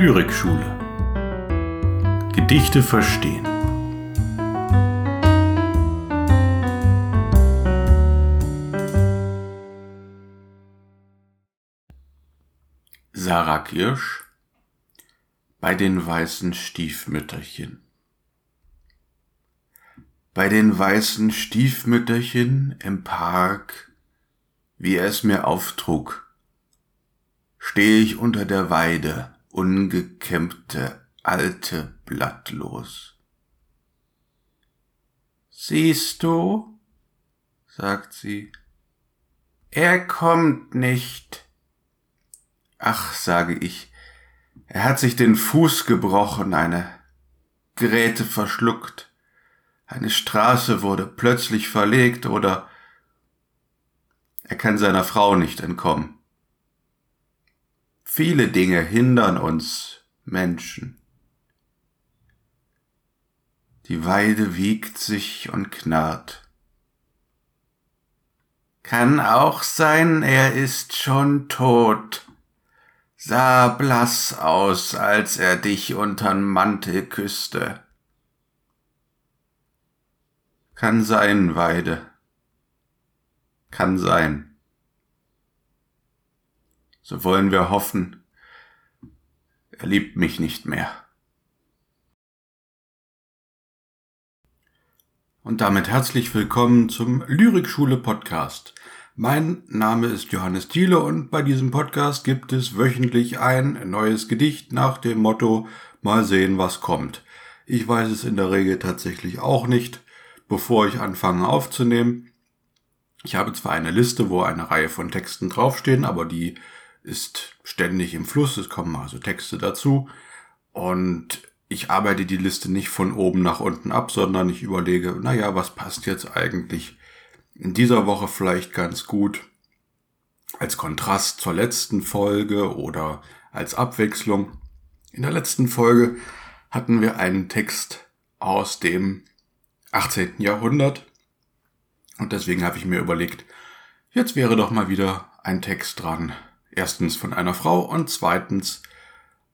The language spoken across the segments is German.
Lyrikschule. Gedichte verstehen. Sarah Kirsch bei den weißen Stiefmütterchen. Bei den weißen Stiefmütterchen im Park, wie er es mir auftrug, steh ich unter der Weide, ungekämmte, alte, blattlos. Siehst du, sagt sie, er kommt nicht. Ach, sage ich, er hat sich den Fuß gebrochen, eine Geräte verschluckt, eine Straße wurde plötzlich verlegt oder er kann seiner Frau nicht entkommen. Viele Dinge hindern uns Menschen. Die Weide wiegt sich und knarrt. Kann auch sein, er ist schon tot. Sah blass aus, als er dich untern Mantel küsste. Kann sein, Weide. Kann sein so wollen wir hoffen, er liebt mich nicht mehr. Und damit herzlich willkommen zum Lyrikschule Podcast. Mein Name ist Johannes Thiele und bei diesem Podcast gibt es wöchentlich ein neues Gedicht nach dem Motto Mal sehen, was kommt. Ich weiß es in der Regel tatsächlich auch nicht, bevor ich anfange aufzunehmen. Ich habe zwar eine Liste, wo eine Reihe von Texten draufstehen, aber die ist ständig im Fluss, es kommen also Texte dazu und ich arbeite die Liste nicht von oben nach unten ab, sondern ich überlege, naja, was passt jetzt eigentlich in dieser Woche vielleicht ganz gut als Kontrast zur letzten Folge oder als Abwechslung. In der letzten Folge hatten wir einen Text aus dem 18. Jahrhundert und deswegen habe ich mir überlegt, jetzt wäre doch mal wieder ein Text dran, Erstens von einer Frau und zweitens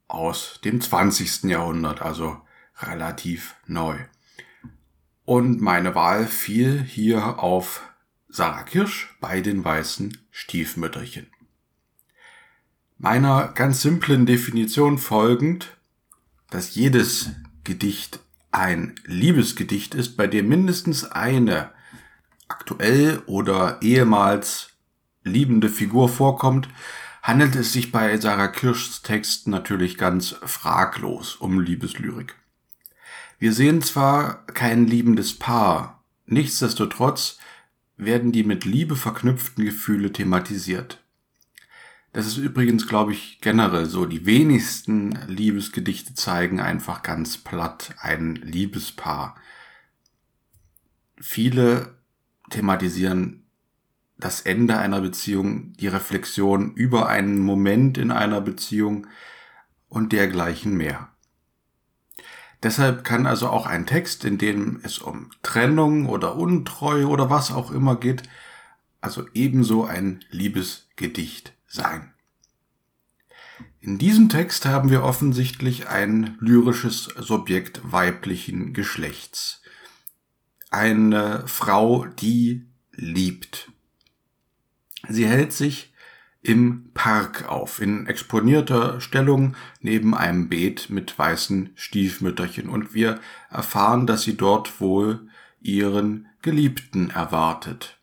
aus dem 20. Jahrhundert, also relativ neu. Und meine Wahl fiel hier auf Sarah Kirsch bei den weißen Stiefmütterchen. Meiner ganz simplen Definition folgend, dass jedes Gedicht ein Liebesgedicht ist, bei dem mindestens eine aktuell oder ehemals liebende Figur vorkommt, handelt es sich bei Sarah Kirschs Text natürlich ganz fraglos um Liebeslyrik. Wir sehen zwar kein liebendes Paar, nichtsdestotrotz werden die mit Liebe verknüpften Gefühle thematisiert. Das ist übrigens, glaube ich, generell so. Die wenigsten Liebesgedichte zeigen einfach ganz platt ein Liebespaar. Viele thematisieren das Ende einer Beziehung, die Reflexion über einen Moment in einer Beziehung und dergleichen mehr. Deshalb kann also auch ein Text, in dem es um Trennung oder Untreue oder was auch immer geht, also ebenso ein Liebesgedicht sein. In diesem Text haben wir offensichtlich ein lyrisches Subjekt weiblichen Geschlechts. Eine Frau, die liebt. Sie hält sich im Park auf, in exponierter Stellung neben einem Beet mit weißen Stiefmütterchen, und wir erfahren, dass sie dort wohl ihren Geliebten erwartet.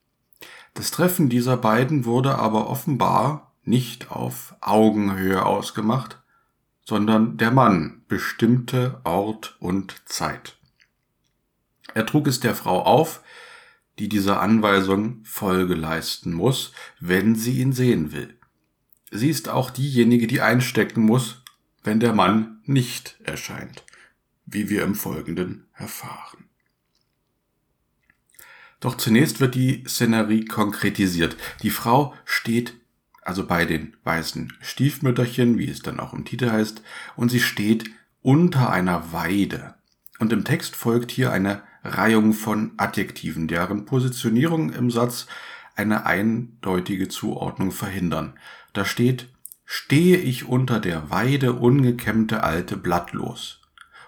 Das Treffen dieser beiden wurde aber offenbar nicht auf Augenhöhe ausgemacht, sondern der Mann bestimmte Ort und Zeit. Er trug es der Frau auf, die dieser Anweisung Folge leisten muss, wenn sie ihn sehen will. Sie ist auch diejenige, die einstecken muss, wenn der Mann nicht erscheint, wie wir im Folgenden erfahren. Doch zunächst wird die Szenerie konkretisiert. Die Frau steht also bei den weißen Stiefmütterchen, wie es dann auch im Titel heißt, und sie steht unter einer Weide. Und im Text folgt hier eine Reihung von Adjektiven, deren Positionierung im Satz eine eindeutige Zuordnung verhindern. Da steht stehe ich unter der Weide ungekämmte alte blattlos.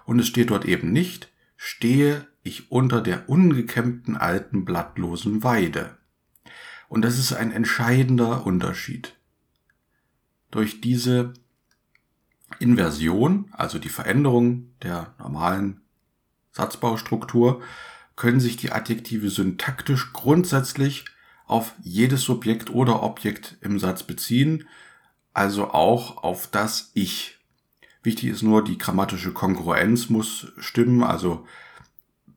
Und es steht dort eben nicht, stehe ich unter der ungekämmten alten blattlosen Weide. Und das ist ein entscheidender Unterschied. Durch diese Inversion, also die Veränderung der normalen Satzbaustruktur, können sich die Adjektive syntaktisch grundsätzlich auf jedes Subjekt oder Objekt im Satz beziehen, also auch auf das Ich. Wichtig ist nur, die grammatische Kongruenz muss stimmen, also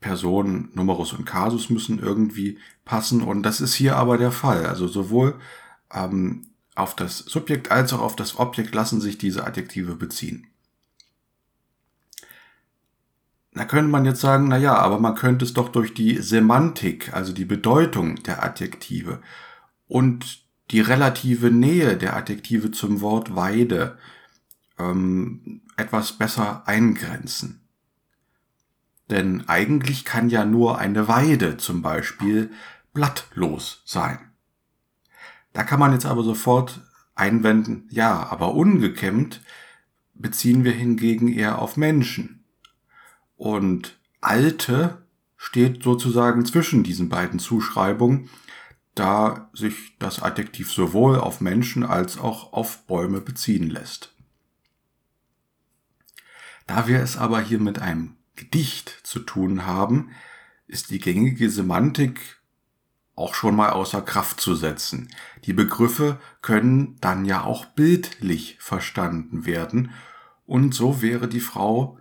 Person, Numerus und Kasus müssen irgendwie passen und das ist hier aber der Fall. Also sowohl ähm, auf das Subjekt als auch auf das Objekt lassen sich diese Adjektive beziehen. Da könnte man jetzt sagen, na ja, aber man könnte es doch durch die Semantik, also die Bedeutung der Adjektive und die relative Nähe der Adjektive zum Wort Weide ähm, etwas besser eingrenzen. Denn eigentlich kann ja nur eine Weide zum Beispiel blattlos sein. Da kann man jetzt aber sofort einwenden, ja, aber ungekämmt beziehen wir hingegen eher auf Menschen. Und alte steht sozusagen zwischen diesen beiden Zuschreibungen, da sich das Adjektiv sowohl auf Menschen als auch auf Bäume beziehen lässt. Da wir es aber hier mit einem Gedicht zu tun haben, ist die gängige Semantik auch schon mal außer Kraft zu setzen. Die Begriffe können dann ja auch bildlich verstanden werden und so wäre die Frau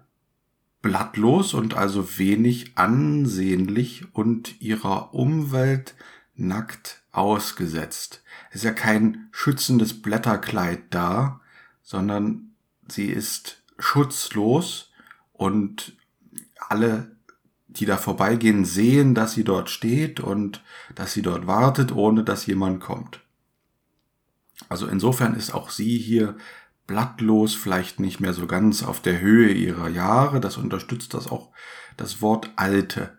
blattlos und also wenig ansehnlich und ihrer Umwelt nackt ausgesetzt. Es ist ja kein schützendes Blätterkleid da, sondern sie ist schutzlos und alle, die da vorbeigehen, sehen, dass sie dort steht und dass sie dort wartet, ohne dass jemand kommt. Also insofern ist auch sie hier blattlos, vielleicht nicht mehr so ganz auf der Höhe ihrer Jahre. Das unterstützt das auch das Wort alte.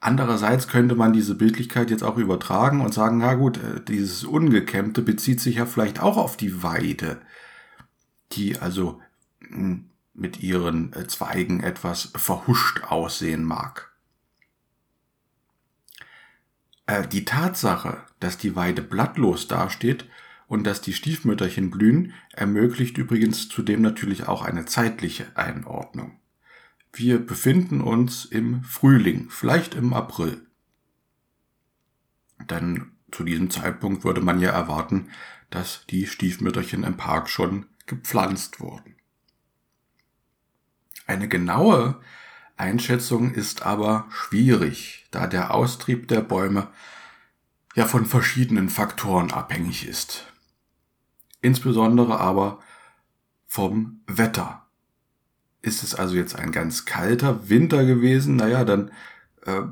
Andererseits könnte man diese Bildlichkeit jetzt auch übertragen und sagen, na gut, äh, dieses Ungekämmte bezieht sich ja vielleicht auch auf die Weide, die also hm, mit ihren äh, Zweigen etwas verhuscht aussehen mag. Äh, die Tatsache, dass die Weide blattlos dasteht und dass die Stiefmütterchen blühen, ermöglicht übrigens zudem natürlich auch eine zeitliche Einordnung. Wir befinden uns im Frühling, vielleicht im April. Denn zu diesem Zeitpunkt würde man ja erwarten, dass die Stiefmütterchen im Park schon gepflanzt wurden. Eine genaue Einschätzung ist aber schwierig, da der Austrieb der Bäume ja von verschiedenen Faktoren abhängig ist. Insbesondere aber vom Wetter. Ist es also jetzt ein ganz kalter Winter gewesen, naja, dann äh,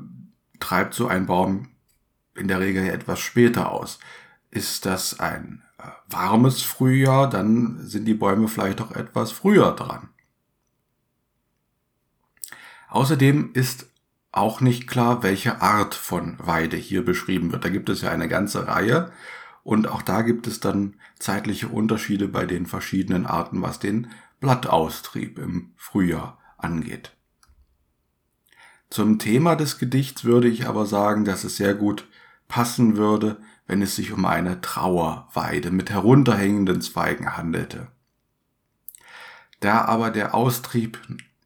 treibt so ein Baum in der Regel etwas später aus. Ist das ein äh, warmes Frühjahr, dann sind die Bäume vielleicht auch etwas früher dran. Außerdem ist auch nicht klar, welche Art von Weide hier beschrieben wird. Da gibt es ja eine ganze Reihe und auch da gibt es dann zeitliche Unterschiede bei den verschiedenen Arten, was den Blattaustrieb im Frühjahr angeht. Zum Thema des Gedichts würde ich aber sagen, dass es sehr gut passen würde, wenn es sich um eine Trauerweide mit herunterhängenden Zweigen handelte. Da aber der Austrieb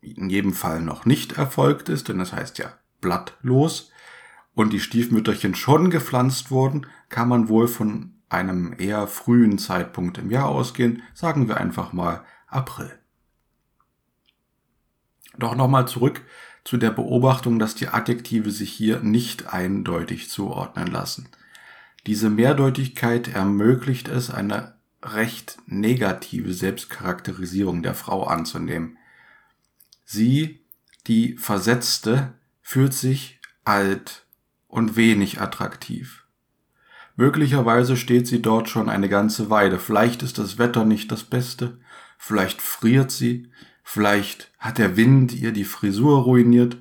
in jedem Fall noch nicht erfolgt ist, denn das heißt ja blattlos, und die Stiefmütterchen schon gepflanzt wurden, kann man wohl von einem eher frühen Zeitpunkt im Jahr ausgehen, sagen wir einfach mal April. Doch nochmal zurück zu der Beobachtung, dass die Adjektive sich hier nicht eindeutig zuordnen lassen. Diese Mehrdeutigkeit ermöglicht es, eine recht negative Selbstcharakterisierung der Frau anzunehmen. Sie, die Versetzte, fühlt sich alt und wenig attraktiv. Möglicherweise steht sie dort schon eine ganze Weile. Vielleicht ist das Wetter nicht das Beste. Vielleicht friert sie. Vielleicht hat der Wind ihr die Frisur ruiniert.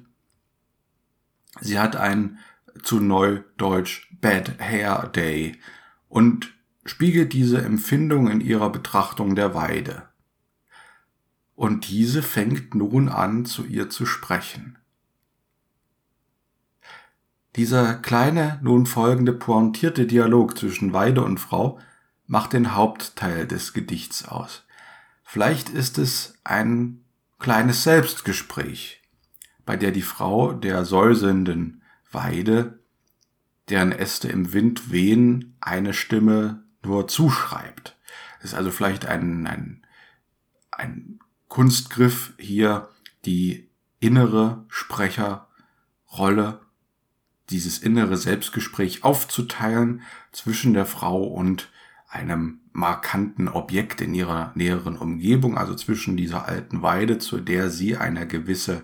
Sie hat einen zu Neudeutsch Bad Hair Day und spiegelt diese Empfindung in ihrer Betrachtung der Weide. Und diese fängt nun an, zu ihr zu sprechen. Dieser kleine, nun folgende pointierte Dialog zwischen Weide und Frau macht den Hauptteil des Gedichts aus. Vielleicht ist es ein kleines Selbstgespräch, bei der die Frau der säuselnden Weide, deren Äste im Wind wehen, eine Stimme nur zuschreibt. Es ist also vielleicht ein, ein, ein Kunstgriff hier, die innere Sprecherrolle dieses innere Selbstgespräch aufzuteilen zwischen der Frau und einem markanten Objekt in ihrer näheren Umgebung, also zwischen dieser alten Weide, zu der sie eine gewisse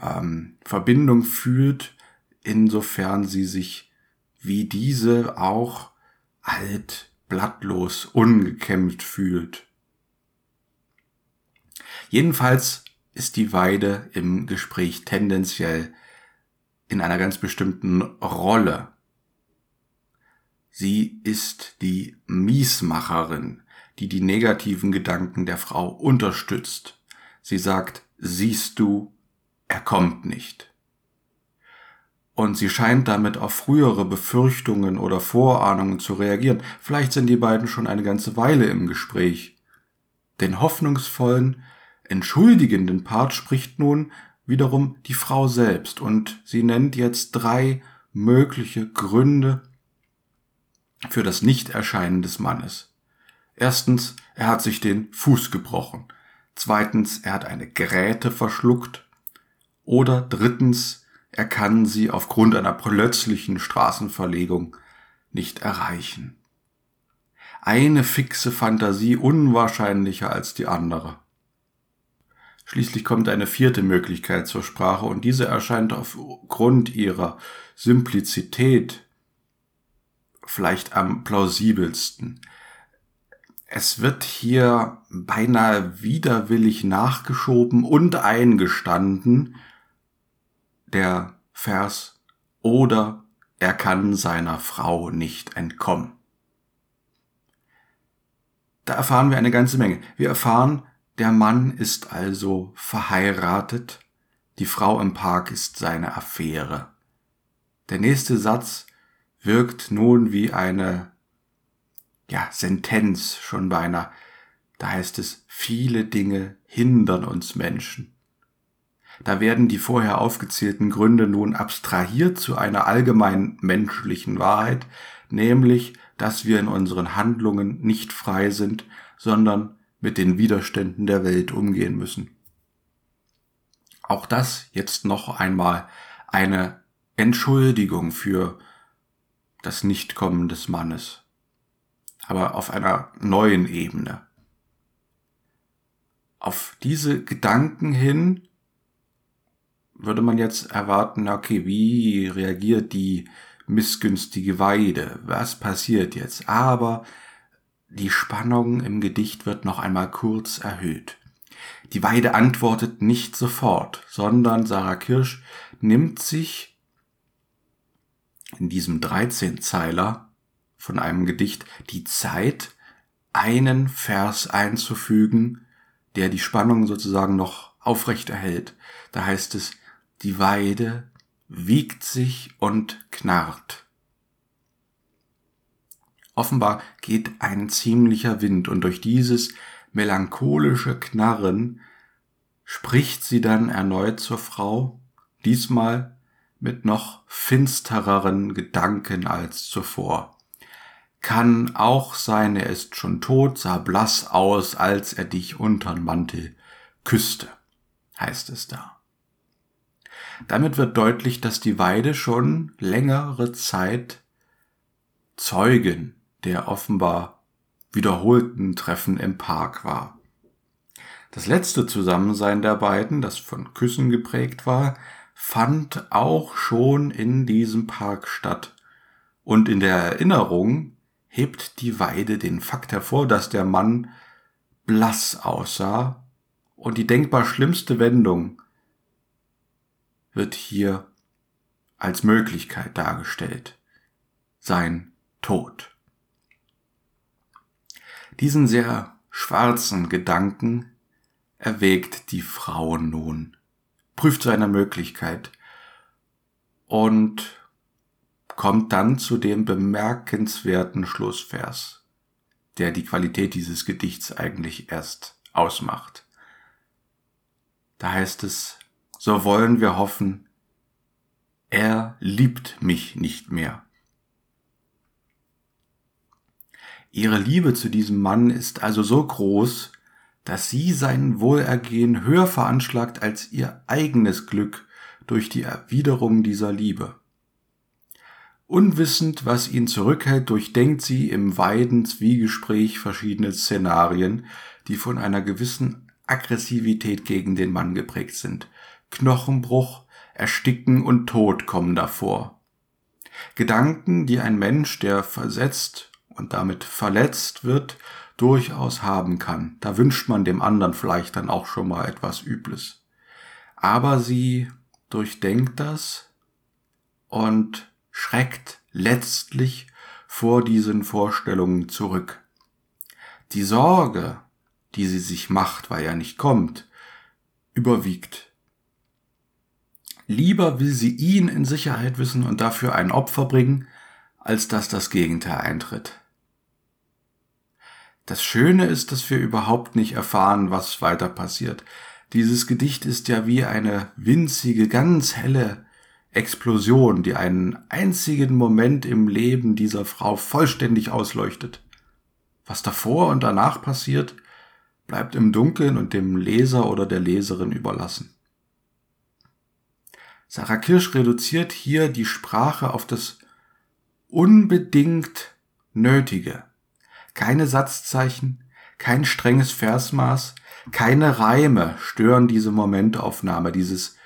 ähm, Verbindung fühlt, insofern sie sich wie diese auch alt, blattlos, ungekämmt fühlt. Jedenfalls ist die Weide im Gespräch tendenziell in einer ganz bestimmten Rolle. Sie ist die Miesmacherin, die die negativen Gedanken der Frau unterstützt. Sie sagt, siehst du, er kommt nicht. Und sie scheint damit auf frühere Befürchtungen oder Vorahnungen zu reagieren. Vielleicht sind die beiden schon eine ganze Weile im Gespräch. Den hoffnungsvollen, entschuldigenden Part spricht nun wiederum die Frau selbst und sie nennt jetzt drei mögliche Gründe für das Nichterscheinen des Mannes. Erstens, er hat sich den Fuß gebrochen. Zweitens, er hat eine Gräte verschluckt. Oder drittens, er kann sie aufgrund einer plötzlichen Straßenverlegung nicht erreichen. Eine fixe Fantasie unwahrscheinlicher als die andere. Schließlich kommt eine vierte Möglichkeit zur Sprache und diese erscheint aufgrund ihrer Simplizität vielleicht am plausibelsten. Es wird hier beinahe widerwillig nachgeschoben und eingestanden, der Vers, oder er kann seiner Frau nicht entkommen. Da erfahren wir eine ganze Menge. Wir erfahren, der Mann ist also verheiratet, die Frau im Park ist seine Affäre. Der nächste Satz wirkt nun wie eine ja, Sentenz schon beinahe. Da heißt es, viele Dinge hindern uns Menschen. Da werden die vorher aufgezählten Gründe nun abstrahiert zu einer allgemein menschlichen Wahrheit, nämlich, dass wir in unseren Handlungen nicht frei sind, sondern mit den Widerständen der Welt umgehen müssen. Auch das jetzt noch einmal eine Entschuldigung für das Nichtkommen des Mannes, aber auf einer neuen Ebene. Auf diese Gedanken hin würde man jetzt erwarten, okay, wie reagiert die missgünstige Weide? Was passiert jetzt? Aber die Spannung im Gedicht wird noch einmal kurz erhöht. Die Weide antwortet nicht sofort, sondern Sarah Kirsch nimmt sich in diesem 13-Zeiler von einem Gedicht die Zeit, einen Vers einzufügen, der die Spannung sozusagen noch aufrecht erhält. Da heißt es, die Weide wiegt sich und knarrt. Offenbar geht ein ziemlicher Wind und durch dieses melancholische Knarren spricht sie dann erneut zur Frau, diesmal mit noch finstereren Gedanken als zuvor. Kann auch sein, er ist schon tot, sah blass aus, als er dich untern Mantel küsste, heißt es da. Damit wird deutlich, dass die Weide schon längere Zeit Zeugin der offenbar wiederholten Treffen im Park war. Das letzte Zusammensein der beiden, das von Küssen geprägt war, fand auch schon in diesem Park statt. Und in der Erinnerung hebt die Weide den Fakt hervor, dass der Mann blass aussah und die denkbar schlimmste Wendung wird hier als Möglichkeit dargestellt. Sein Tod. Diesen sehr schwarzen Gedanken erwägt die Frau nun, prüft seine Möglichkeit und kommt dann zu dem bemerkenswerten Schlussvers, der die Qualität dieses Gedichts eigentlich erst ausmacht. Da heißt es, so wollen wir hoffen, er liebt mich nicht mehr. Ihre Liebe zu diesem Mann ist also so groß, dass sie sein Wohlergehen höher veranschlagt als ihr eigenes Glück durch die Erwiderung dieser Liebe. Unwissend, was ihn zurückhält, durchdenkt sie im weiden Zwiegespräch verschiedene Szenarien, die von einer gewissen Aggressivität gegen den Mann geprägt sind. Knochenbruch, Ersticken und Tod kommen davor. Gedanken, die ein Mensch, der versetzt und damit verletzt wird, durchaus haben kann. Da wünscht man dem anderen vielleicht dann auch schon mal etwas Übles. Aber sie durchdenkt das und schreckt letztlich vor diesen Vorstellungen zurück. Die Sorge, die sie sich macht, weil er nicht kommt, überwiegt. Lieber will sie ihn in Sicherheit wissen und dafür ein Opfer bringen, als dass das Gegenteil eintritt. Das Schöne ist, dass wir überhaupt nicht erfahren, was weiter passiert. Dieses Gedicht ist ja wie eine winzige, ganz helle Explosion, die einen einzigen Moment im Leben dieser Frau vollständig ausleuchtet. Was davor und danach passiert, bleibt im Dunkeln und dem Leser oder der Leserin überlassen. Sarah Kirsch reduziert hier die Sprache auf das unbedingt Nötige keine Satzzeichen, kein strenges Versmaß, keine Reime stören diese Momentaufnahme, dieses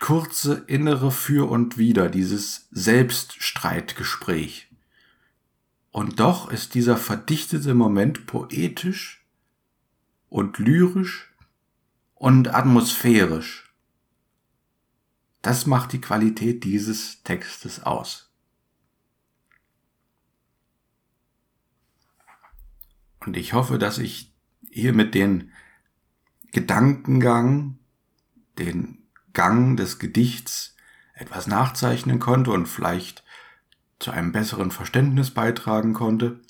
kurze innere Für und Wider, dieses Selbststreitgespräch. Und doch ist dieser verdichtete Moment poetisch und lyrisch und atmosphärisch. Das macht die Qualität dieses Textes aus. Und ich hoffe, dass ich hier mit den Gedankengang, den Gang des Gedichts etwas nachzeichnen konnte und vielleicht zu einem besseren Verständnis beitragen konnte.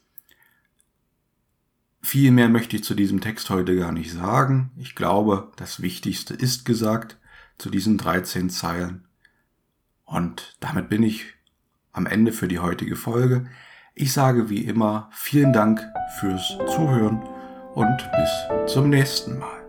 Viel mehr möchte ich zu diesem Text heute gar nicht sagen. Ich glaube, das Wichtigste ist gesagt zu diesen 13 Zeilen. Und damit bin ich am Ende für die heutige Folge. Ich sage wie immer vielen Dank fürs Zuhören und bis zum nächsten Mal.